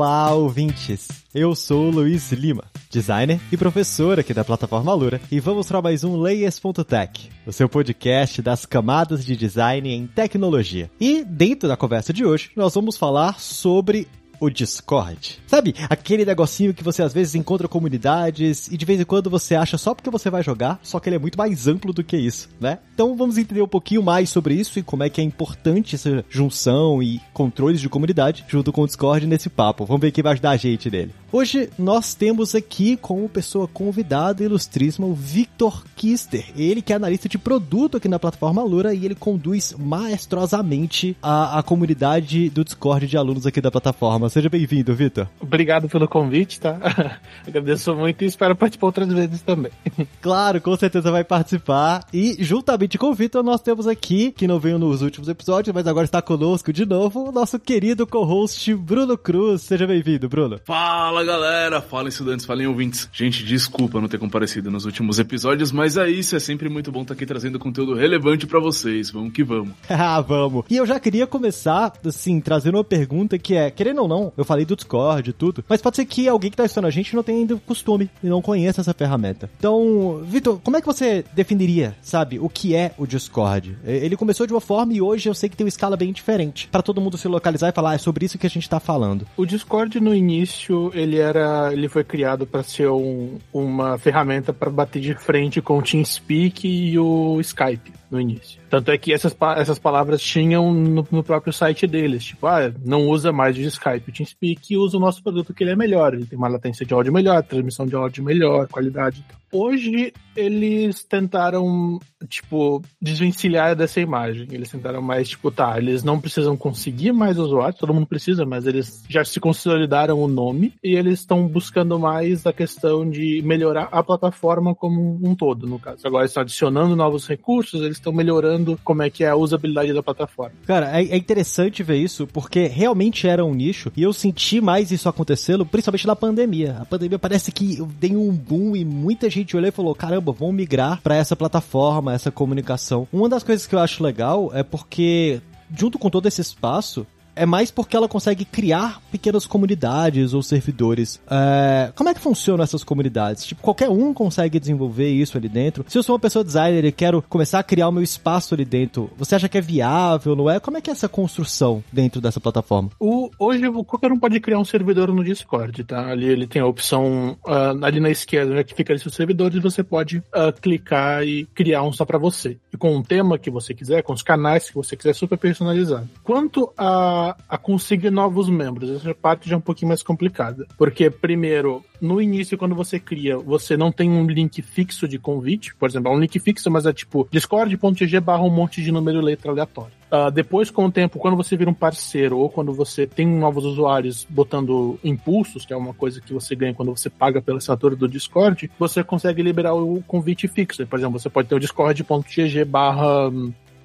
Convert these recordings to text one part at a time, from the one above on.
Olá, ouvintes! Eu sou Luiz Lima, designer e professor aqui da plataforma Lura, e vamos para mais um Layers.tech, o seu podcast das camadas de design em tecnologia. E dentro da conversa de hoje, nós vamos falar sobre o Discord. Sabe, aquele negocinho que você às vezes encontra comunidades e de vez em quando você acha só porque você vai jogar, só que ele é muito mais amplo do que isso, né? Então vamos entender um pouquinho mais sobre isso e como é que é importante essa junção e controles de comunidade junto com o Discord nesse papo. Vamos ver quem vai ajudar a gente nele. Hoje nós temos aqui como pessoa convidada ilustríssima o Victor Kister. Ele que é analista de produto aqui na plataforma Lura e ele conduz maestrosamente a, a comunidade do Discord de alunos aqui da plataforma. Seja bem-vindo, Vitor. Obrigado pelo convite, tá? Agradeço muito e espero participar outras vezes também. Claro, com certeza vai participar. E juntamente com o Vitor, nós temos aqui, que não veio nos últimos episódios, mas agora está conosco de novo, o nosso querido co-host Bruno Cruz. Seja bem-vindo, Bruno. Fala galera, fala estudantes, falem ouvintes. Gente, desculpa não ter comparecido nos últimos episódios, mas é isso, é sempre muito bom estar aqui trazendo conteúdo relevante para vocês. Vamos que vamos. ah, vamos. E eu já queria começar, assim, trazendo uma pergunta que é, querendo ou não, eu falei do Discord e tudo, mas pode ser que alguém que tá assistindo a gente não tenha ainda costume e não conheça essa ferramenta. Então, Vitor, como é que você definiria, sabe, o que é o Discord? Ele começou de uma forma e hoje eu sei que tem uma escala bem diferente, para todo mundo se localizar e falar, ah, é sobre isso que a gente tá falando. O Discord no início, ele era, ele foi criado para ser um, uma ferramenta para bater de frente com o TeamSpeak e o Skype no início. Tanto é que essas, essas palavras tinham no, no, próprio site deles. Tipo, ah, não usa mais o Skype, o TeamSpeak usa o nosso produto que ele é melhor. Ele tem uma latência de áudio melhor, transmissão de áudio melhor, qualidade. Hoje eles tentaram, tipo, desvencilhar dessa imagem. Eles tentaram mais, tipo, tá, eles não precisam conseguir mais usuários, todo mundo precisa, mas eles já se consolidaram o nome e eles estão buscando mais a questão de melhorar a plataforma como um todo, no caso. Agora estão adicionando novos recursos, eles estão melhorando como é que é a usabilidade da plataforma. Cara, é, é interessante ver isso, porque realmente era um nicho e eu senti mais isso acontecendo, principalmente na pandemia. A pandemia parece que tem um boom e muita gente gente olhou e falou: caramba, vamos migrar para essa plataforma, essa comunicação. Uma das coisas que eu acho legal é porque junto com todo esse espaço, é mais porque ela consegue criar pequenas comunidades ou servidores. É, como é que funcionam essas comunidades? Tipo, qualquer um consegue desenvolver isso ali dentro. Se eu sou uma pessoa designer e quero começar a criar o meu espaço ali dentro, você acha que é viável, não é? Como é que é essa construção dentro dessa plataforma? O, hoje, qualquer um pode criar um servidor no Discord, tá? Ali ele tem a opção uh, ali na esquerda, né, que fica ali seus servidores, você pode uh, clicar e criar um só para você. E com um tema que você quiser, com os canais que você quiser, super personalizado. Quanto a a, conseguir novos membros. Essa parte já é um pouquinho mais complicada. Porque, primeiro, no início, quando você cria, você não tem um link fixo de convite, por exemplo, é um link fixo, mas é tipo discord.gg barra um monte de número e letra aleatório. Uh, depois, com o tempo, quando você vira um parceiro ou quando você tem novos usuários botando impulsos, que é uma coisa que você ganha quando você paga pela assinatura do Discord, você consegue liberar o convite fixo. Por exemplo, você pode ter o discord.gg barra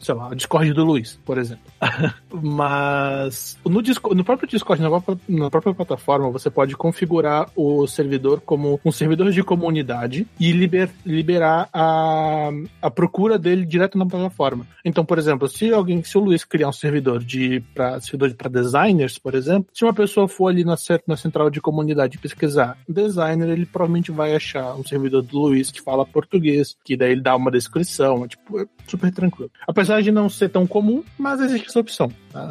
sei lá, o Discord do Luiz, por exemplo. Mas no, Discord, no próprio Discord, na própria, na própria, plataforma, você pode configurar o servidor como um servidor de comunidade e liber, liberar a, a procura dele direto na plataforma. Então, por exemplo, se alguém, se o Luiz criar um servidor de para servidor para designers, por exemplo, se uma pessoa for ali na, na central de comunidade pesquisar designer, ele provavelmente vai achar um servidor do Luiz que fala português, que daí ele dá uma descrição, tipo, é super tranquilo. Apesar apesar de não ser tão comum, mas existe essa opção. Tá?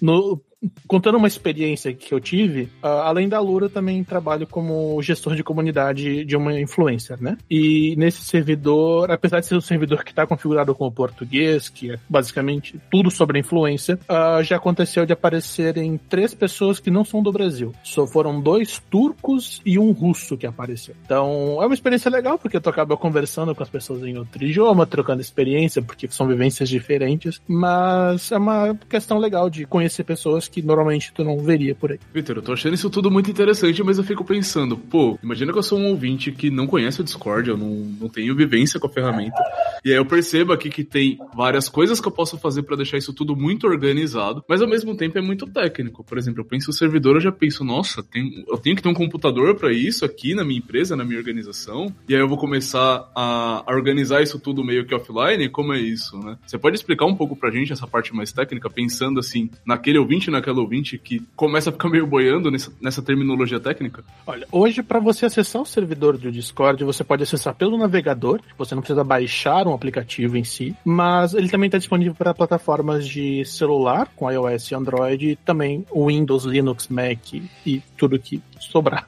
No, contando uma experiência que eu tive, além da Lura, também trabalho como gestor de comunidade de uma influencer, né? E nesse servidor, apesar de ser um servidor que está configurado com o português, que é basicamente tudo sobre influência, uh, já aconteceu de aparecerem três pessoas que não são do Brasil. Só foram dois turcos e um russo que apareceu. Então, é uma experiência legal, porque tu acaba conversando com as pessoas em outro idioma, trocando experiência, porque são vivências diferentes, mas é uma questão legal de conhecer pessoas que normalmente tu não veria por aí. Vitor, eu tô achando isso tudo muito interessante, mas eu fico pensando, pô, imagina que eu sou um ouvinte que não conhece o Discord, eu não, não tenho vivência com a ferramenta, E aí eu percebo aqui que tem várias coisas que eu posso fazer para deixar isso tudo muito organizado, mas ao mesmo tempo é muito técnico. Por exemplo, eu penso o servidor, eu já penso, nossa, tem, eu tenho que ter um computador para isso aqui na minha empresa, na minha organização, e aí eu vou começar a, organizar isso tudo meio que offline. Como é isso, né? Você pode explicar um pouco pra gente essa parte mais técnica, pensando assim, naquele ouvinte, naquela ouvinte que começa a ficar meio boiando nessa, nessa terminologia técnica? Olha, hoje para você acessar o servidor do Discord, você pode acessar pelo navegador, você não precisa baixar um aplicativo em si, mas ele também está disponível para plataformas de celular, com iOS e Android, e também Windows, Linux, Mac e tudo que sobrar.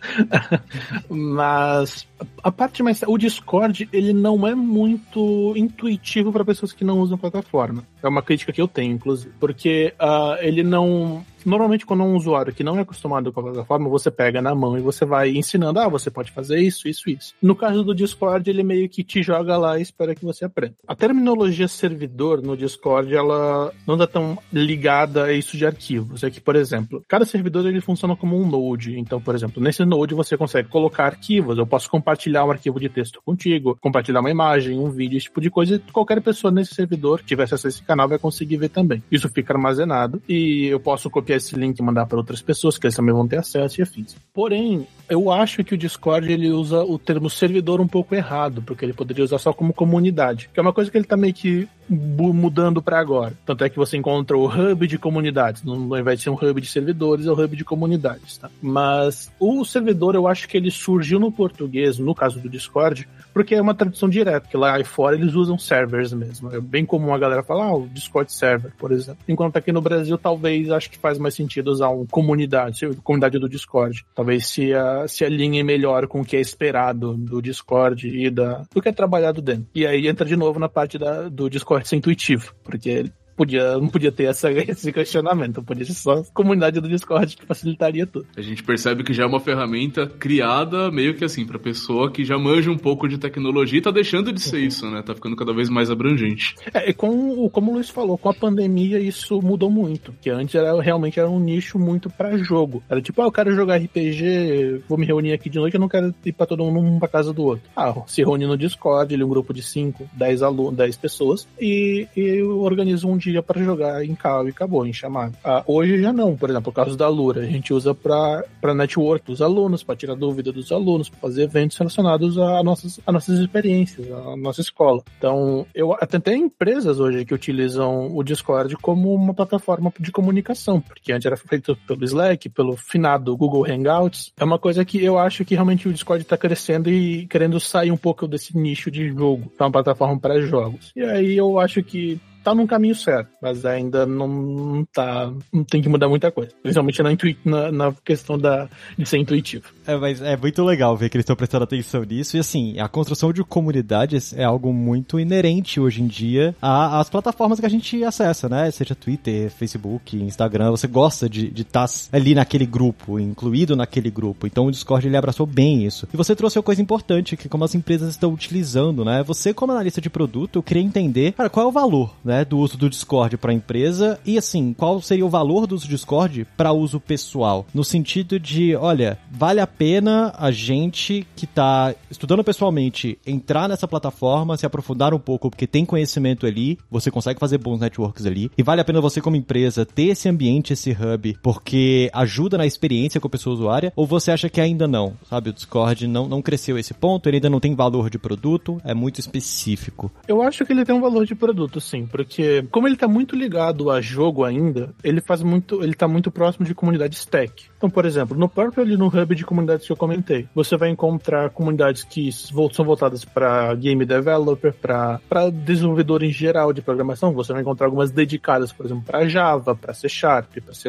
mas a parte mais. O Discord, ele não é muito intuitivo para pessoas que não usam a plataforma. É uma crítica que eu tenho, inclusive. Porque uh, ele não Normalmente, quando um usuário que não é acostumado com a plataforma, você pega na mão e você vai ensinando, ah, você pode fazer isso, isso, isso. No caso do Discord, ele meio que te joga lá e espera que você aprenda. A terminologia servidor no Discord, ela não está tão ligada a isso de arquivos. É que, por exemplo, cada servidor ele funciona como um node. Então, por exemplo, nesse node você consegue colocar arquivos. Eu posso compartilhar um arquivo de texto contigo, compartilhar uma imagem, um vídeo, esse tipo de coisa. E qualquer pessoa nesse servidor que tivesse acesso a esse canal vai conseguir ver também. Isso fica armazenado e eu posso copiar esse link e mandar para outras pessoas, que eles também vão ter acesso e afins. Porém, eu acho que o Discord ele usa o termo servidor um pouco errado, porque ele poderia usar só como comunidade, que é uma coisa que ele tá meio que mudando para agora. Tanto é que você encontra o hub de comunidades, não vai ser um hub de servidores, é o um hub de comunidades, tá? Mas o servidor eu acho que ele surgiu no português, no caso do Discord, porque é uma tradução direta, que lá fora eles usam servers mesmo. É bem comum a galera falar, ah, o Discord server, por exemplo. Enquanto aqui no Brasil, talvez acho que faz mais sentido usar um comunidade, comunidade do Discord. Talvez se, a, se alinhe melhor com o que é esperado do Discord e da, do que é trabalhado dentro. E aí entra de novo na parte da, do Discord ser intuitivo, porque podia, não podia ter essa, esse questionamento, podia ser só a comunidade do Discord que facilitaria tudo. A gente percebe que já é uma ferramenta criada meio que assim, pra pessoa que já manja um pouco de tecnologia e tá deixando de ser uhum. isso, né? Tá ficando cada vez mais abrangente. É, e com, como o Luiz falou, com a pandemia isso mudou muito, que antes era realmente era um nicho muito para jogo. Era tipo, ah, eu quero jogar RPG, vou me reunir aqui de noite, eu não quero ir pra todo mundo um pra casa do outro. Ah, se reúne no Discord, ele é um grupo de 5, 10 alunos, 10 pessoas, e, e organiza um dia dia para jogar em call e acabou, em chamada. Ah, hoje já não, por exemplo, o caso da Lura, a gente usa para network dos alunos, para tirar dúvida dos alunos, para fazer eventos relacionados a nossas, a nossas experiências, a nossa escola. Então, eu até tem empresas hoje que utilizam o Discord como uma plataforma de comunicação, porque antes era feito pelo Slack, pelo finado Google Hangouts. É uma coisa que eu acho que realmente o Discord está crescendo e querendo sair um pouco desse nicho de jogo, para uma plataforma para jogos. E aí eu acho que tá num caminho certo, mas ainda não tá. Não tem que mudar muita coisa. Principalmente na, na, na questão da, de ser intuitivo. É, mas é muito legal ver que eles estão prestando atenção nisso. E assim, a construção de comunidades é algo muito inerente hoje em dia às plataformas que a gente acessa, né? Seja Twitter, Facebook, Instagram. Você gosta de estar tá ali naquele grupo, incluído naquele grupo. Então o Discord ele abraçou bem isso. E você trouxe uma coisa importante, que como as empresas estão utilizando, né? Você, como analista de produto, queria entender, cara, qual é o valor, né? Né, do uso do Discord para a empresa e assim, qual seria o valor do uso do Discord para uso pessoal? No sentido de, olha, vale a pena a gente que está estudando pessoalmente entrar nessa plataforma, se aprofundar um pouco, porque tem conhecimento ali, você consegue fazer bons networks ali, e vale a pena você como empresa ter esse ambiente, esse hub, porque ajuda na experiência com a pessoa usuária, ou você acha que ainda não, sabe? O Discord não, não cresceu esse ponto, ele ainda não tem valor de produto, é muito específico. Eu acho que ele tem um valor de produto, sim, porque como ele tá muito ligado a jogo ainda, ele faz muito, ele tá muito próximo de comunidades tech. Então, por exemplo, no próprio ali no hub de comunidades que eu comentei, você vai encontrar comunidades que são voltadas para game developer, para desenvolvedor em geral de programação. Você vai encontrar algumas dedicadas, por exemplo, para Java, para C Sharp, para C++.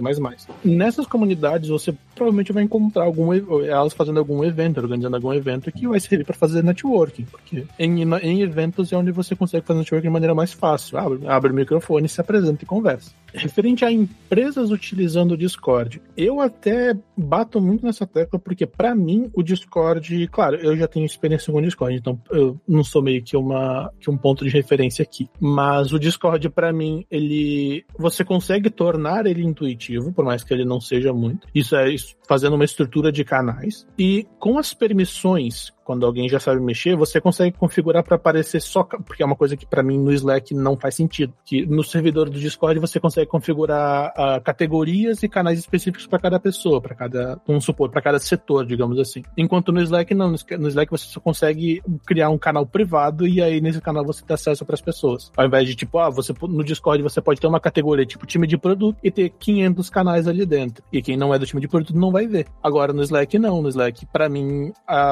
Nessas comunidades, você provavelmente vai encontrar algum, elas fazendo algum evento, organizando algum evento que vai servir para fazer networking, porque em, em eventos é onde você consegue fazer networking de maneira mais fácil. Abre, abre o microfone, se apresenta e conversa. Referente a empresas utilizando o Discord, eu até bato muito nessa tecla porque para mim o Discord, claro, eu já tenho experiência com o Discord, então eu não sou meio que uma que um ponto de referência aqui, mas o Discord para mim, ele você consegue tornar ele intuitivo, por mais que ele não seja muito. Isso é fazendo uma estrutura de canais e com as permissões quando alguém já sabe mexer, você consegue configurar para aparecer só, porque é uma coisa que para mim no Slack não faz sentido. Que no servidor do Discord você consegue configurar uh, categorias e canais específicos para cada pessoa, para cada, vamos supor, para cada setor, digamos assim. Enquanto no Slack não, no Slack você só consegue criar um canal privado e aí nesse canal você dá acesso para as pessoas. Ao invés de tipo, ah, você no Discord você pode ter uma categoria tipo time de produto e ter 500 canais ali dentro. E quem não é do time de produto não vai ver. Agora no Slack não, no Slack para mim,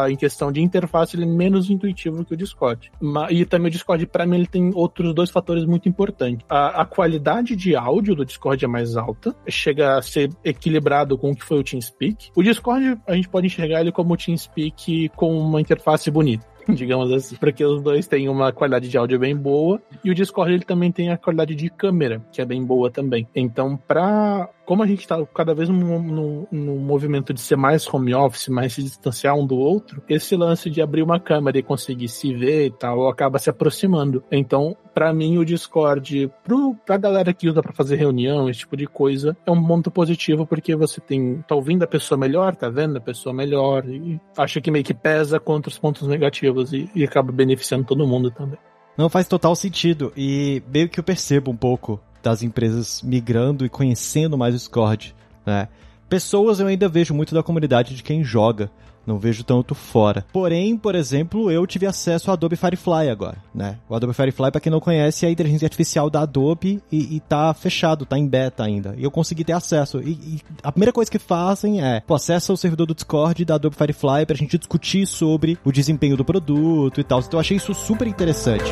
em questão de interface ele é menos intuitivo que o Discord. E também o Discord, para mim, ele tem outros dois fatores muito importantes. A, a, qualidade de áudio do Discord é mais alta, chega a ser equilibrado com o que foi o TeamSpeak. O Discord, a gente pode enxergar ele como o TeamSpeak com uma interface bonita. digamos assim, porque os dois têm uma qualidade de áudio bem boa e o Discord ele também tem a qualidade de câmera, que é bem boa também. Então, para como a gente está cada vez num, movimento de ser mais home office, mais se distanciar um do outro, esse lance de abrir uma câmera e conseguir se ver e tal acaba se aproximando. Então, para mim, o Discord, pro, pra galera que usa para fazer reunião, esse tipo de coisa, é um ponto positivo porque você tem, tá ouvindo a pessoa melhor, tá vendo a pessoa melhor e acha que meio que pesa contra os pontos negativos e, e acaba beneficiando todo mundo também. Não faz total sentido e meio que eu percebo um pouco das empresas migrando e conhecendo mais o Discord, né? Pessoas eu ainda vejo muito da comunidade de quem joga, não vejo tanto fora. Porém, por exemplo, eu tive acesso ao Adobe Firefly agora, né? O Adobe Firefly, para quem não conhece, é a inteligência artificial da Adobe e, e tá fechado, tá em beta ainda. E eu consegui ter acesso. E, e a primeira coisa que fazem é, pô, acessa o servidor do Discord da Adobe Firefly pra gente discutir sobre o desempenho do produto e tal. Então eu achei isso super interessante.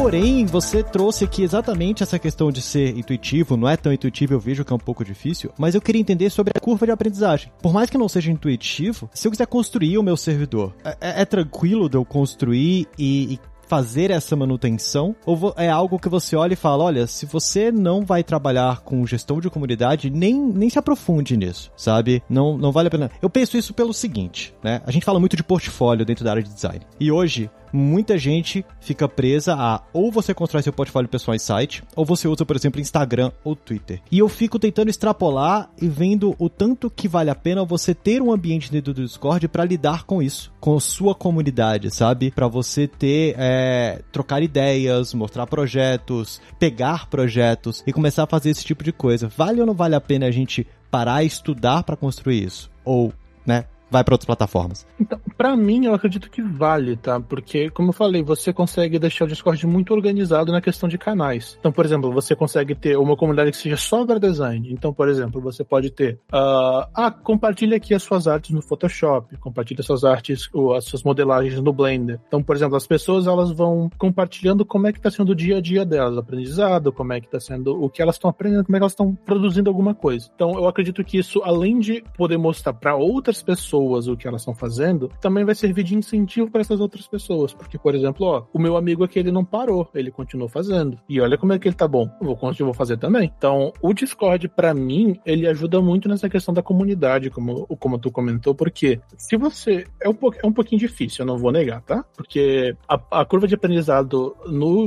Porém, você trouxe aqui exatamente essa questão de ser intuitivo, não é tão intuitivo, eu vejo que é um pouco difícil, mas eu queria entender sobre a curva de aprendizagem. Por mais que não seja intuitivo, se eu quiser construir o meu servidor, é, é, é tranquilo de eu construir e, e fazer essa manutenção? Ou é algo que você olha e fala, olha, se você não vai trabalhar com gestão de comunidade, nem, nem se aprofunde nisso, sabe? Não, não vale a pena. Eu penso isso pelo seguinte, né? A gente fala muito de portfólio dentro da área de design. E hoje, muita gente fica presa a ou você constrói seu portfólio pessoal em site, ou você usa, por exemplo, Instagram ou Twitter. E eu fico tentando extrapolar e vendo o tanto que vale a pena você ter um ambiente dentro do Discord para lidar com isso, com sua comunidade, sabe? Para você ter, é, trocar ideias, mostrar projetos, pegar projetos e começar a fazer esse tipo de coisa. Vale ou não vale a pena a gente parar e estudar para construir isso? Ou, né, vai para outras plataformas? Então, para mim, eu acredito que vale, tá? Porque, como eu falei, você consegue deixar o Discord muito organizado na questão de canais. Então, por exemplo, você consegue ter uma comunidade que seja só para design. Então, por exemplo, você pode ter, uh, ah, compartilha aqui as suas artes no Photoshop, compartilha suas artes, ou as suas modelagens no Blender. Então, por exemplo, as pessoas elas vão compartilhando como é que está sendo o dia a dia delas, o aprendizado, como é que está sendo o que elas estão aprendendo, como é que elas estão produzindo alguma coisa. Então, eu acredito que isso, além de poder mostrar para outras pessoas pessoas o que elas estão fazendo, também vai servir de incentivo para essas outras pessoas. Porque, por exemplo, ó, o meu amigo aqui ele não parou, ele continuou fazendo. E olha como é que ele tá bom. Eu vou, eu vou fazer também. Então, o Discord, para mim, ele ajuda muito nessa questão da comunidade, como, como tu comentou, porque se você. É um, é um pouquinho difícil, eu não vou negar, tá? Porque a, a curva de aprendizado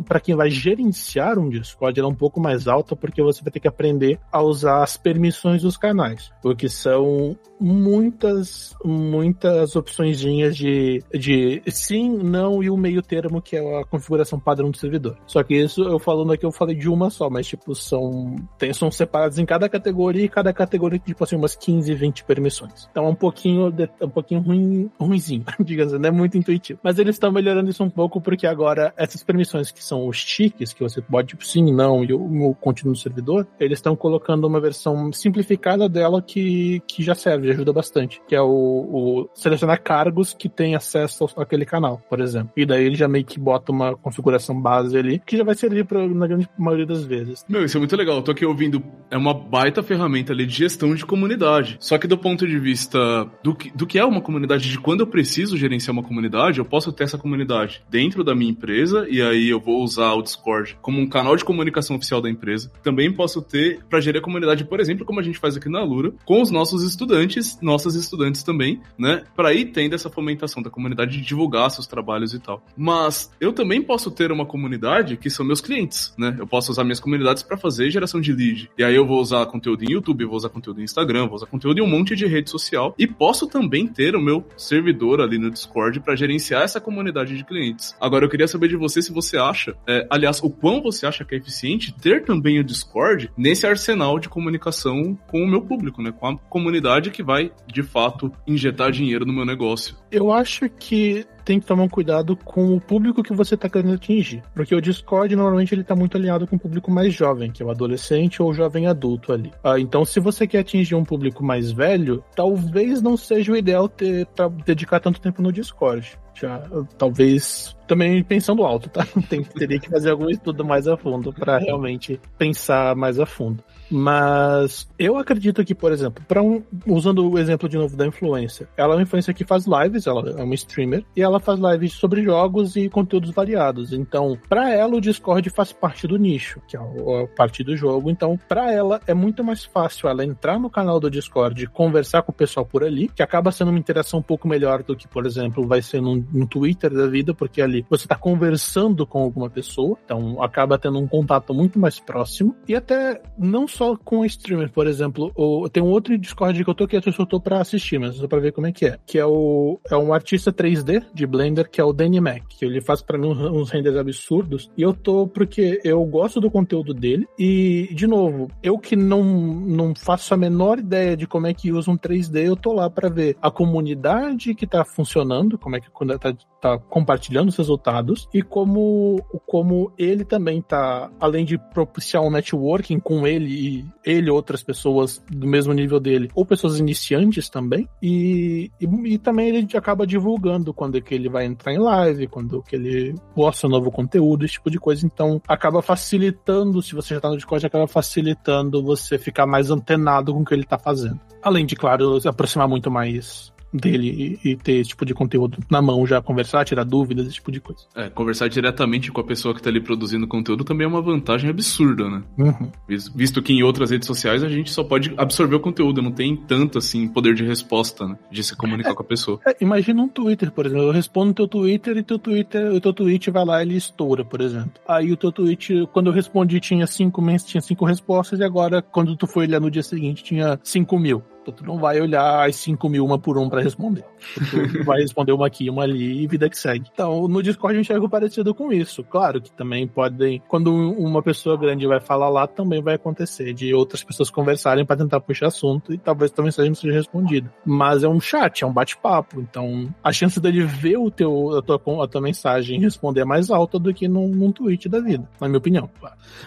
para quem vai gerenciar um Discord é um pouco mais alta, porque você vai ter que aprender a usar as permissões dos canais. Porque são muitas muitas opções de, de sim, não e o meio termo, que é a configuração padrão do servidor. Só que isso, eu falando aqui, eu falei de uma só, mas tipo, são, tem, são separados em cada categoria e cada categoria tem tipo assim umas 15, 20 permissões. Então é um pouquinho, de, um pouquinho ruim, ruimzinho, digamos assim, não é muito intuitivo. Mas eles estão melhorando isso um pouco porque agora essas permissões que são os tiques, que você pode tipo sim, não e o, o contínuo do servidor, eles estão colocando uma versão simplificada dela que, que já serve, ajuda bastante, que é o o, selecionar cargos que tem acesso àquele canal, por exemplo. E daí ele já meio que bota uma configuração base ali, que já vai servir pra, na grande maioria das vezes. Meu, isso é muito legal. Eu tô aqui ouvindo. É uma baita ferramenta ali de gestão de comunidade. Só que do ponto de vista do que, do que é uma comunidade, de quando eu preciso gerenciar uma comunidade, eu posso ter essa comunidade dentro da minha empresa e aí eu vou usar o Discord como um canal de comunicação oficial da empresa. Também posso ter para gerir a comunidade, por exemplo, como a gente faz aqui na Lura, com os nossos estudantes, nossas estudantes também, né? Para ir tendo essa fomentação da comunidade de divulgar seus trabalhos e tal. Mas eu também posso ter uma comunidade que são meus clientes, né? Eu posso usar minhas comunidades para fazer geração de lead. E aí eu vou usar conteúdo em YouTube, vou usar conteúdo em Instagram, vou usar conteúdo em um monte de rede social e posso também ter o meu servidor ali no Discord para gerenciar essa comunidade de clientes. Agora eu queria saber de você se você acha, é, aliás, o quão você acha que é eficiente ter também o Discord nesse arsenal de comunicação com o meu público, né? Com a comunidade que vai de fato injetar dinheiro no meu negócio. Eu acho que tem que tomar um cuidado com o público que você está querendo atingir. Porque o Discord, normalmente, ele está muito alinhado com o público mais jovem, que é o adolescente ou o jovem adulto ali. Ah, então, se você quer atingir um público mais velho, talvez não seja o ideal ter, dedicar tanto tempo no Discord. Já, talvez também pensando alto, tá? Tem, teria que fazer algum estudo mais a fundo para realmente pensar mais a fundo. Mas eu acredito que, por exemplo, para um, usando o exemplo de novo da influência, ela é uma influência que faz lives, ela é uma streamer e ela faz lives sobre jogos e conteúdos variados. Então, para ela o Discord faz parte do nicho, que é a parte do jogo. Então, para ela é muito mais fácil ela entrar no canal do Discord e conversar com o pessoal por ali, que acaba sendo uma interação um pouco melhor do que, por exemplo, vai ser num, num Twitter da vida, porque ali você está conversando com alguma pessoa, então acaba tendo um contato muito mais próximo e até não só só com streamer, por exemplo. Ou, tem um outro Discord que eu tô que eu tô pra assistir, mas só pra ver como é que é. Que é o é um artista 3D de Blender, que é o Danny Mac, que ele faz para mim uns, renders absurdos. E eu tô porque eu gosto do conteúdo dele. E, de novo, eu que não, não faço a menor ideia de como é que usa um 3D, eu tô lá para ver a comunidade que tá funcionando, como é que tá, tá compartilhando os resultados, e como, como ele também tá, além de propiciar um networking com ele e ele outras pessoas do mesmo nível dele, ou pessoas iniciantes também, e, e, e, também ele acaba divulgando quando é que ele vai entrar em live, quando é que ele posta novo conteúdo, esse tipo de coisa, então acaba facilitando, se você já tá no Discord, acaba facilitando você ficar mais antenado com o que ele tá fazendo. Além de, claro, aproximar muito mais dele e, e, ter esse tipo de conteúdo na mão já, conversar, tirar dúvidas, esse tipo de coisa. É, conversar diretamente com a pessoa que tá ali produzindo conteúdo também é uma vantagem absurda, né? Uhum. Visto que em outras redes sociais a gente só pode absorver o conteúdo, não tem tanto, assim, poder de resposta, né? De se comunicar é, com a pessoa. É, imagina um Twitter, por exemplo. Eu respondo teu Twitter e teu Twitter, o teu tweet vai lá e ele estoura, por exemplo. Aí o teu tweet, quando eu respondi, tinha cinco meses, tinha cinco respostas, e agora, quando tu foi olhar no dia seguinte, tinha cinco mil. Tu não vai olhar as 5 mil uma por um para responder. Tu vai responder uma aqui, uma ali e vida que segue. Então, no Discord a gente algo parecido com isso. Claro que também podem, quando uma pessoa grande vai falar lá, também vai acontecer de outras pessoas conversarem para tentar puxar assunto e talvez tua mensagem não seja respondida. Mas é um chat, é um bate-papo. Então, a chance dele ver o teu, a, tua, a tua mensagem responder é mais alta do que num, num tweet da vida, na minha opinião.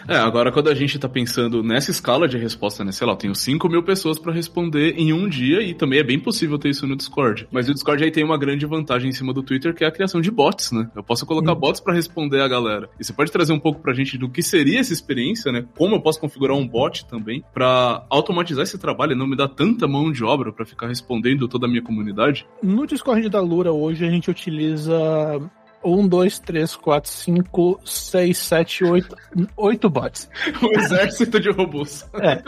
É, agora quando a gente tá pensando nessa escala de resposta, né? Sei lá, eu tenho 5 mil pessoas para responder em um dia e também é bem possível ter isso no Discord. Mas o Discord aí tem uma grande vantagem em cima do Twitter, que é a criação de bots, né? Eu posso colocar bots para responder a galera. E você pode trazer um pouco pra gente do que seria essa experiência, né? Como eu posso configurar um bot também para automatizar esse trabalho e não me dar tanta mão de obra para ficar respondendo toda a minha comunidade? No Discord da Lura hoje a gente utiliza um, dois, três, quatro, cinco, seis, sete, oito. Oito bots. Um exército de robôs. É.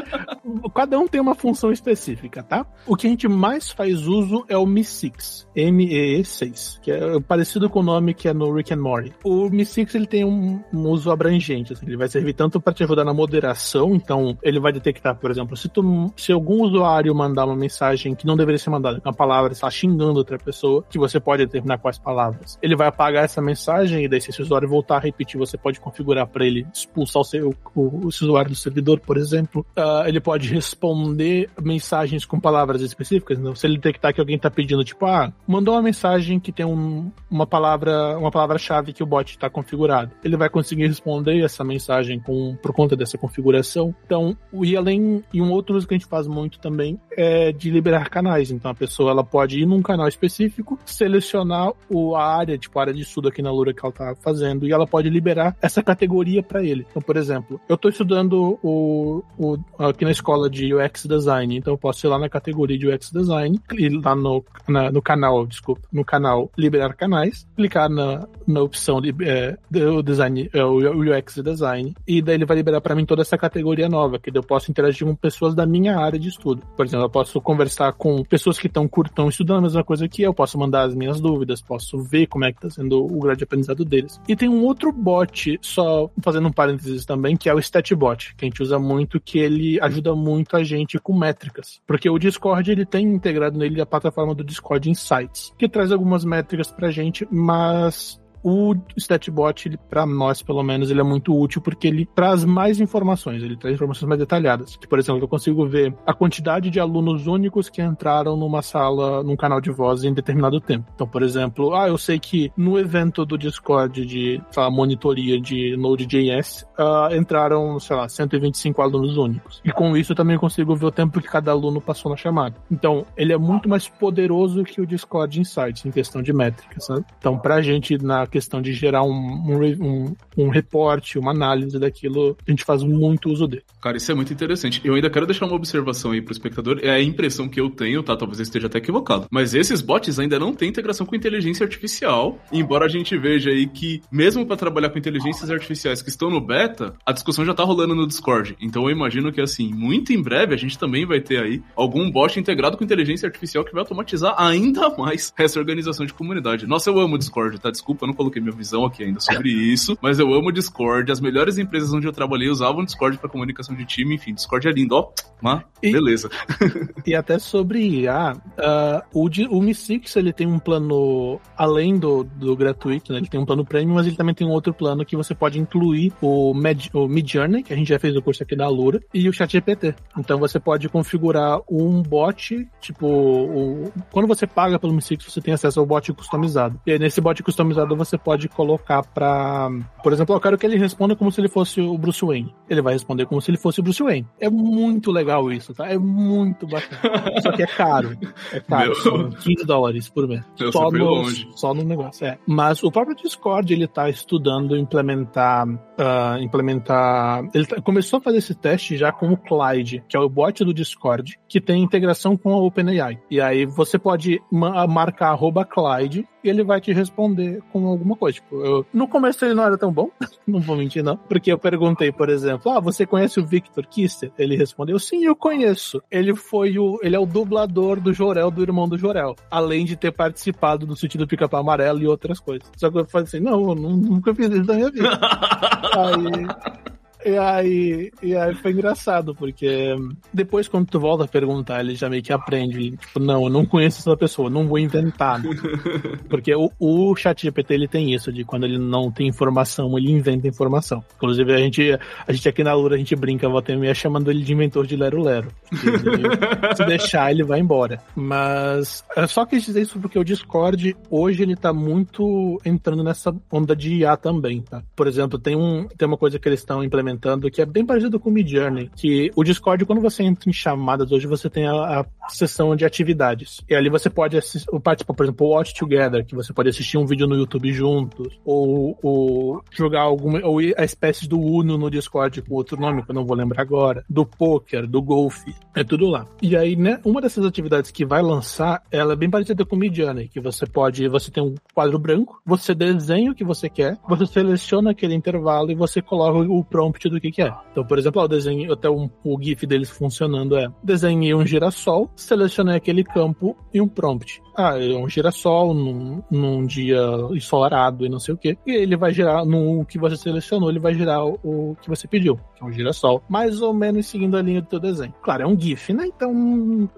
Cada um tem uma função específica, tá? O que a gente mais faz uso é o Mi6. M-E-E-6. Que é parecido com o nome que é no Rick and Morty. O Mi6 ele tem um, um uso abrangente. Assim, ele vai servir tanto para te ajudar na moderação. Então, ele vai detectar, por exemplo, se, tu, se algum usuário mandar uma mensagem que não deveria ser mandada, com a palavra está xingando outra pessoa, que você pode determinar quais palavras, ele vai apagar essa mensagem, e daí se esse usuário voltar a repetir, você pode configurar para ele expulsar o, seu, o, o usuário do servidor, por exemplo. Uh, ele pode responder mensagens com palavras específicas. Então, se ele detectar que alguém está pedindo, tipo, ah, mandou uma mensagem que tem um, uma palavra, uma palavra-chave que o bot está configurado. Ele vai conseguir responder essa mensagem com, por conta dessa configuração. Então, e além, e um outro uso que a gente faz muito também é de liberar canais. Então a pessoa ela pode ir num canal específico, selecionar o, a área, tipo a área de estudo aqui na Lura que ela tá fazendo, e ela pode liberar essa categoria para ele. Então, por exemplo, eu estou estudando o, o, aqui na escola de UX Design, então eu posso ir lá na categoria de UX Design, e lá no, na, no canal, desculpa, no canal liberar canais, clicar na, na opção de, é, do design, é, o UX Design, e daí ele vai liberar para mim toda essa categoria nova, que eu posso interagir com pessoas da minha área de estudo. Por exemplo, eu posso conversar com pessoas que estão estudando a mesma coisa que eu, posso mandar as minhas dúvidas, posso ver como é que está sendo o grade de aprendizado deles. E tem um outro bot, só fazendo um parênteses também, que é o StatBot, que a gente usa muito, que ele ajuda muito a gente com métricas. Porque o Discord, ele tem integrado nele a plataforma do Discord Insights, que traz algumas métricas pra gente, mas o StatBot, para nós, pelo menos, ele é muito útil porque ele traz mais informações, ele traz informações mais detalhadas. Que, por exemplo, eu consigo ver a quantidade de alunos únicos que entraram numa sala, num canal de voz em determinado tempo. Então, por exemplo, ah, eu sei que no evento do Discord de lá, monitoria de Node.js, uh, entraram, sei lá, 125 alunos únicos. E com isso eu também consigo ver o tempo que cada aluno passou na chamada. Então, ele é muito mais poderoso que o Discord Insights em questão de métricas, sabe? Então, pra gente, na questão de gerar um, um, um, um reporte, uma análise daquilo, a gente faz muito uso dele. Cara, isso é muito interessante. Eu ainda quero deixar uma observação aí pro espectador. É a impressão que eu tenho, tá? Talvez eu esteja até equivocado. Mas esses bots ainda não têm integração com inteligência artificial. Embora a gente veja aí que, mesmo para trabalhar com inteligências artificiais que estão no beta, a discussão já tá rolando no Discord. Então eu imagino que, assim, muito em breve a gente também vai ter aí algum bot integrado com inteligência artificial que vai automatizar ainda mais essa organização de comunidade. Nossa, eu amo o Discord, tá? Desculpa, não coloquei minha visão aqui ainda sobre isso, mas eu amo o Discord. As melhores empresas onde eu trabalhei usavam o Discord para comunicação de time, enfim, Discord é lindo, ó. Mas, e, beleza. e até sobre IA, uh, o, o Mi 6 ele tem um plano além do, do gratuito, né? Ele tem um plano premium, mas ele também tem um outro plano que você pode incluir o, Med, o Mid Journey, que a gente já fez o curso aqui da Lura, e o ChatGPT. Então você pode configurar um bot, tipo, o, quando você paga pelo Mi 6, você tem acesso ao bot customizado. E aí, nesse bot customizado você pode colocar para, por exemplo, eu quero que ele responda como se ele fosse o Bruce Wayne. Ele vai responder como se ele fosse o Bruce Wayne. É muito legal isso, tá? É muito bacana. Só que é caro. É caro. São 15 dólares por mês. Eu só, no, longe. só no negócio. É. Mas o próprio Discord, ele tá estudando implementar. Uh, implementar. Ele tá, começou a fazer esse teste já com o Clyde, que é o bot do Discord, que tem integração com a OpenAI. E aí você pode ma marcar arroba Clyde e ele vai te responder com alguma coisa. Tipo, eu, no começo ele não era tão bom, não vou mentir não, porque eu perguntei, por exemplo, ah, você conhece o Victor Kister? Ele respondeu, sim, eu conheço. Ele foi o, ele é o dublador do Jorel, do irmão do Jorel, além de ter participado do sentido do Pica-Pau Amarelo e outras coisas. Só que eu falei assim, não, eu nunca fiz isso na minha vida. Aí e aí, e aí foi engraçado, porque depois quando tu volta a perguntar, ele já meio que aprende. Ele, tipo, não, eu não conheço essa pessoa, não vou inventar. Né? Porque o, o chat GPT, ele tem isso, de quando ele não tem informação, ele inventa informação. Inclusive, a gente, a gente aqui na Lura, a gente brinca, volta e chamando ele de inventor de Lero Lero. Ele, se deixar, ele vai embora. Mas, só quis dizer isso porque o Discord, hoje, ele tá muito entrando nessa onda de IA também, tá? Por exemplo, tem, um, tem uma coisa que eles estão implementando implementando, que é bem parecido com o Midjourney, que o Discord, quando você entra em chamadas, hoje você tem a, a seção de atividades. E ali você pode participar, por exemplo, o Watch Together, que você pode assistir um vídeo no YouTube juntos, ou, ou jogar alguma, ou a espécie do Uno no Discord com outro nome, que eu não vou lembrar agora, do poker, do golfe, é tudo lá. E aí, né, uma dessas atividades que vai lançar, ela é bem parecida com o Midjourney, que você pode, você tem um quadro branco, você desenha o que você quer, você seleciona aquele intervalo e você coloca o prompt do que, que é. Então, por exemplo, o desenho, até um, o GIF deles funcionando é: desenhei um girassol, selecionei aquele campo e um prompt. Ah, é um girassol num, num dia ensolarado e não sei o que. E ele vai gerar, no que você selecionou, ele vai gerar o, o que você pediu, que é um girassol. Mais ou menos seguindo a linha do teu desenho. Claro, é um GIF, né? Então,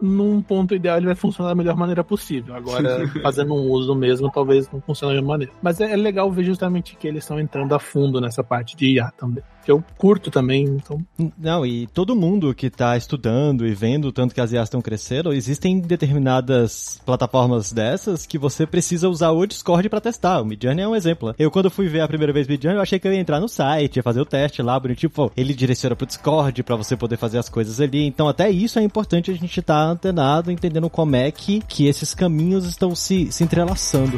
num ponto ideal, ele vai funcionar da melhor maneira possível. Agora, fazendo um uso mesmo, talvez não funcione da mesma maneira. Mas é, é legal ver justamente que eles estão entrando a fundo nessa parte de IA também que eu curto também. Então... Não, e todo mundo que está estudando e vendo tanto que as IAs estão crescendo, existem determinadas plataformas dessas que você precisa usar o Discord para testar. O Midjourney é um exemplo. Eu, quando fui ver a primeira vez Midjourney, eu achei que eu ia entrar no site, ia fazer o teste lá, bonitinho. Pô, ele direciona pro Discord para você poder fazer as coisas ali. Então, até isso é importante a gente estar tá antenado, entendendo como é que, que esses caminhos estão se, se entrelaçando.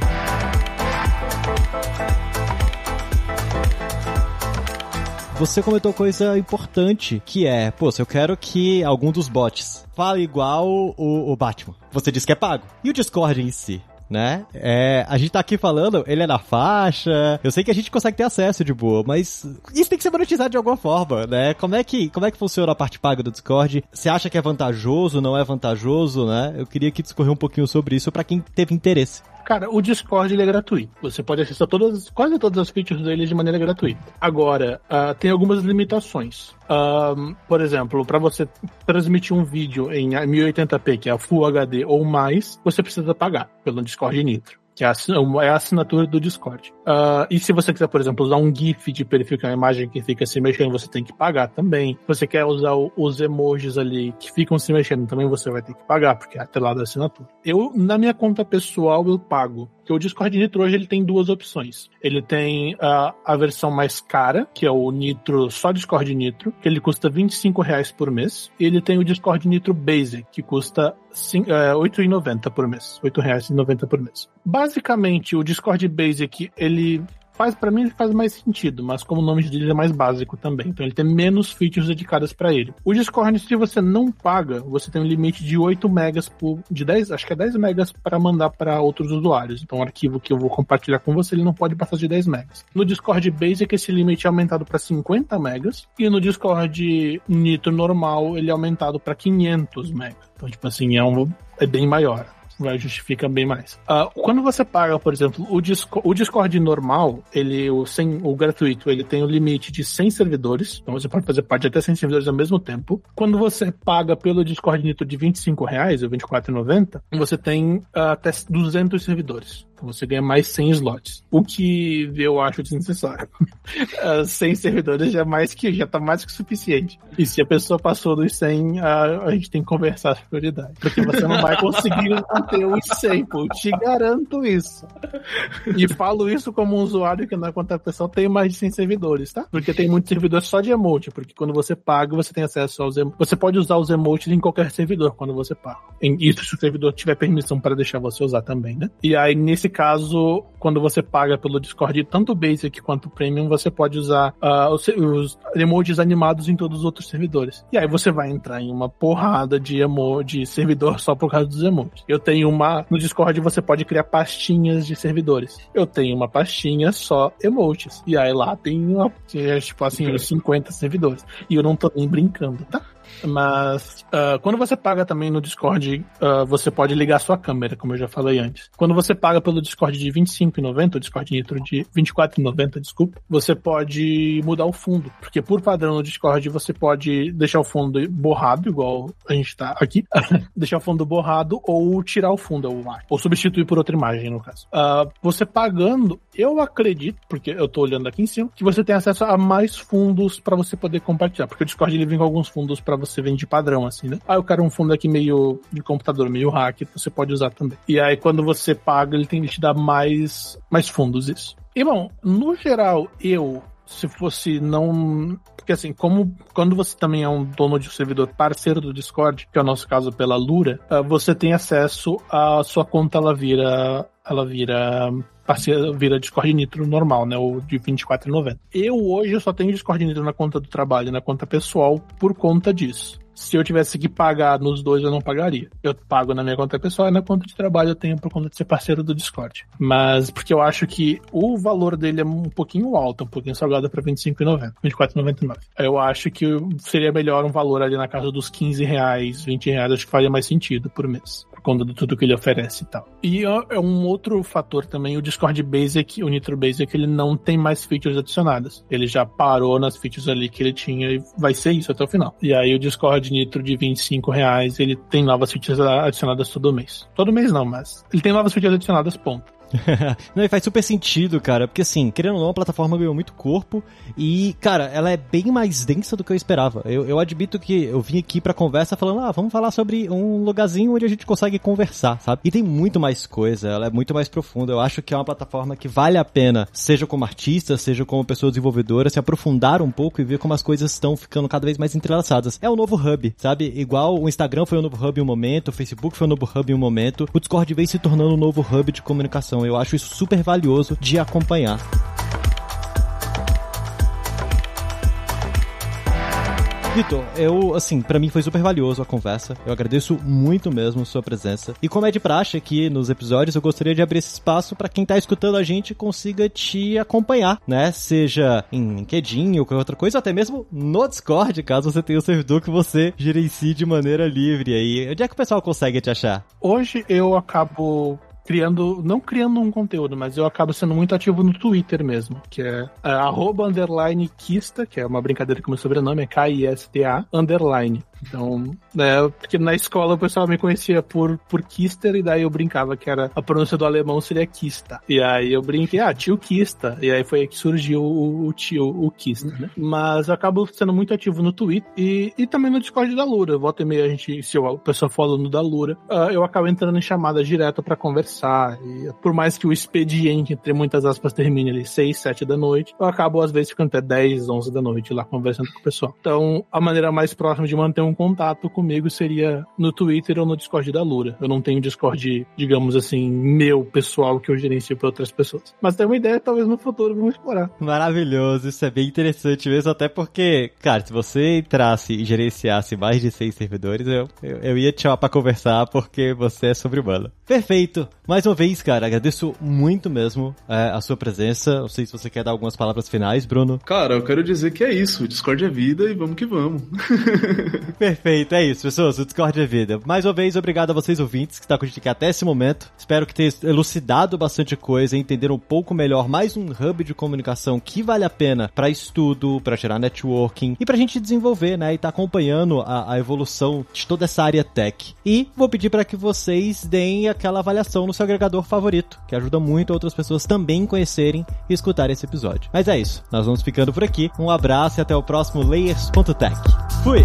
Você comentou coisa importante, que é, pô, se eu quero que algum dos bots fale igual o, o Batman, você diz que é pago. E o Discord em si? né? É, a gente tá aqui falando, ele é na faixa. Eu sei que a gente consegue ter acesso de boa, mas isso tem que ser monetizado de alguma forma, né? Como é que, como é que funciona a parte paga do Discord? Você acha que é vantajoso, não é vantajoso, né? Eu queria que discorrer um pouquinho sobre isso para quem teve interesse. Cara, o Discord ele é gratuito. Você pode acessar todas, quase todas as features dele de maneira gratuita. Agora, uh, tem algumas limitações. Uh, por exemplo, para você transmitir um vídeo em 1080p, que é Full HD ou mais, você precisa pagar pelo Discord Nitro que é a assinatura do Discord. Uh, e se você quiser, por exemplo, usar um GIF de perfil, que é uma imagem que fica se mexendo, você tem que pagar também. Se você quer usar os emojis ali que ficam se mexendo, também você vai ter que pagar, porque é atrelado à assinatura. Eu, na minha conta pessoal, eu pago. Porque o Discord Nitro hoje ele tem duas opções. Ele tem uh, a versão mais cara, que é o Nitro, só Discord Nitro, que ele custa 25 reais por mês. E ele tem o Discord Nitro Basic, que custa uh, 8,90 por mês. 8 reais e 90 por mês. Basicamente, o Discord Basic, ele faz para mim faz mais sentido, mas como o nome dele é mais básico também, então ele tem menos features dedicadas para ele. O Discord, se você não paga, você tem um limite de 8 megas por de 10, acho que é 10 megas para mandar para outros usuários. Então o arquivo que eu vou compartilhar com você, ele não pode passar de 10 megas. No Discord Basic esse limite é aumentado para 50 megas e no Discord Nitro normal ele é aumentado para 500 megas. Então tipo assim, é um é bem maior vai justifica bem mais. Uh, quando você paga, por exemplo, o, Disco, o Discord normal, ele o, sem, o gratuito, ele tem o um limite de 100 servidores, então você pode fazer parte de até 100 servidores ao mesmo tempo. Quando você paga pelo Discord Nitro de 25 reais ou 24,90, você tem uh, até 200 servidores. Você ganha mais 100 slots. O que eu acho desnecessário. 100 servidores já é mais que já tá mais que suficiente. E se a pessoa passou dos 100, a, a gente tem que conversar sobre prioridade. Porque você não vai conseguir manter os 100, pô. Eu te garanto isso. E falo isso como um usuário que na pessoal tem mais de 100 servidores, tá? Porque tem muitos servidores só de emote. Porque quando você paga, você tem acesso aos emotes. Você pode usar os emotes em qualquer servidor quando você paga. Isso se o servidor tiver permissão para deixar você usar também, né? E aí, nesse caso, quando você paga pelo Discord, tanto o Basic quanto o Premium, você pode usar uh, os, os, emojis animados em todos os outros servidores. E aí você vai entrar em uma porrada de emoji, de servidor só por causa dos emojis. Eu tenho uma. No Discord você pode criar pastinhas de servidores. Eu tenho uma pastinha só emojis. E aí lá tem uma, tipo assim, uns 50 servidores. E eu não tô nem brincando, tá? Mas uh, quando você paga também no Discord, uh, você pode ligar sua câmera, como eu já falei antes. Quando você paga pelo Discord de R$25,90, o Discord Nitro de R$24,90, desculpa, você pode mudar o fundo. Porque por padrão no Discord você pode deixar o fundo borrado, igual a gente tá aqui. deixar o fundo borrado ou tirar o fundo, ou, ou substituir por outra imagem, no caso. Uh, você pagando, eu acredito, porque eu tô olhando aqui em cima, que você tem acesso a mais fundos para você poder compartilhar. Porque o Discord ele vem com alguns fundos para você vende padrão, assim, né? Ah, eu quero um fundo aqui meio de computador, meio hack, você pode usar também. E aí, quando você paga, ele tem que te dar mais, mais fundos, isso. E bom, no geral, eu, se fosse não. Porque assim, como quando você também é um dono de um servidor parceiro do Discord, que é o nosso caso pela Lura, ah, você tem acesso à sua conta, ela vira. Ela vira parceira, vira Discord Nitro normal, né? O de R$24,90. Eu hoje só tenho Discord Nitro na conta do trabalho, na conta pessoal, por conta disso. Se eu tivesse que pagar nos dois, eu não pagaria. Eu pago na minha conta pessoal e na conta de trabalho eu tenho por conta de ser parceiro do Discord. Mas porque eu acho que o valor dele é um pouquinho alto, um pouquinho salgado para R$25,90, R$24,99. Eu acho que seria melhor um valor ali na casa dos 15 reais, 20 reais, acho que faria mais sentido por mês conta de tudo que ele oferece e tal. E é um outro fator também, o Discord Basic, o Nitro Basic, ele não tem mais features adicionadas. Ele já parou nas features ali que ele tinha e vai ser isso até o final. E aí o Discord Nitro de 25 reais, ele tem novas features adicionadas todo mês. Todo mês não, mas ele tem novas features adicionadas, ponto. não, e faz super sentido, cara, porque assim, querendo ou não, a plataforma ganhou muito corpo e, cara, ela é bem mais densa do que eu esperava. Eu, eu admito que eu vim aqui pra conversa falando, ah, vamos falar sobre um lugarzinho onde a gente consegue conversar, sabe? E tem muito mais coisa, ela é muito mais profunda. Eu acho que é uma plataforma que vale a pena, seja como artista, seja como pessoa desenvolvedora, se aprofundar um pouco e ver como as coisas estão ficando cada vez mais entrelaçadas. É o novo hub, sabe? Igual o Instagram foi o novo hub em um momento, o Facebook foi o novo hub em um momento, o Discord vem se tornando o novo hub de comunicação. Eu acho isso super valioso de acompanhar. Vitor, eu, assim, para mim foi super valioso a conversa. Eu agradeço muito mesmo sua presença. E como é de praxe aqui nos episódios, eu gostaria de abrir esse espaço para quem tá escutando a gente consiga te acompanhar, né? Seja em LinkedIn ou qualquer outra coisa, até mesmo no Discord, caso você tenha um servidor que você gerencie de maneira livre aí. Onde é que o pessoal consegue te achar? Hoje eu acabo criando, não criando um conteúdo, mas eu acabo sendo muito ativo no Twitter mesmo, que é, é arroba underline Kista, que é uma brincadeira com meu sobrenome, é K-I-S-T-A, underline. Então, né, porque na escola o pessoal me conhecia por, por Kister, e daí eu brincava que era a pronúncia do alemão seria Kista. E aí eu brinquei, ah, tio Kista. E aí foi aí que surgiu o, o tio, o Kista, né? Mas eu acabo sendo muito ativo no Twitter e, e também no Discord da Lura. Volta e meia a gente, se o pessoal falando da Lura, uh, eu acabo entrando em chamada direta para conversar. E por mais que o expediente, entre muitas aspas, termine ali 6, 7 da noite, eu acabo às vezes ficando até 10, 11 da noite lá conversando com o pessoal. Então, a maneira mais próxima de manter um um contato comigo seria no Twitter ou no Discord da Lura. Eu não tenho Discord, digamos assim, meu pessoal que eu gerencio para outras pessoas. Mas tem uma ideia, talvez no futuro vamos explorar. Maravilhoso, isso é bem interessante mesmo, até porque, cara, se você entrasse e gerenciasse mais de seis servidores, eu, eu, eu ia te chamar pra conversar porque você é sobre-humano. Perfeito! Mais uma vez, cara, agradeço muito mesmo é, a sua presença. Não sei se você quer dar algumas palavras finais, Bruno. Cara, eu quero dizer que é isso. Discord é vida e vamos que vamos. Perfeito, é isso, pessoas. O Discord é vida. Mais uma vez, obrigado a vocês ouvintes que estão com a gente aqui até esse momento. Espero que tenha elucidado bastante coisa, entenderam um pouco melhor mais um hub de comunicação que vale a pena para estudo, para gerar networking e pra gente desenvolver, né? E tá acompanhando a, a evolução de toda essa área tech. E vou pedir para que vocês deem aquela avaliação no seu agregador favorito, que ajuda muito outras pessoas também conhecerem e escutarem esse episódio. Mas é isso, nós vamos ficando por aqui. Um abraço e até o próximo Layers.tech. Fui!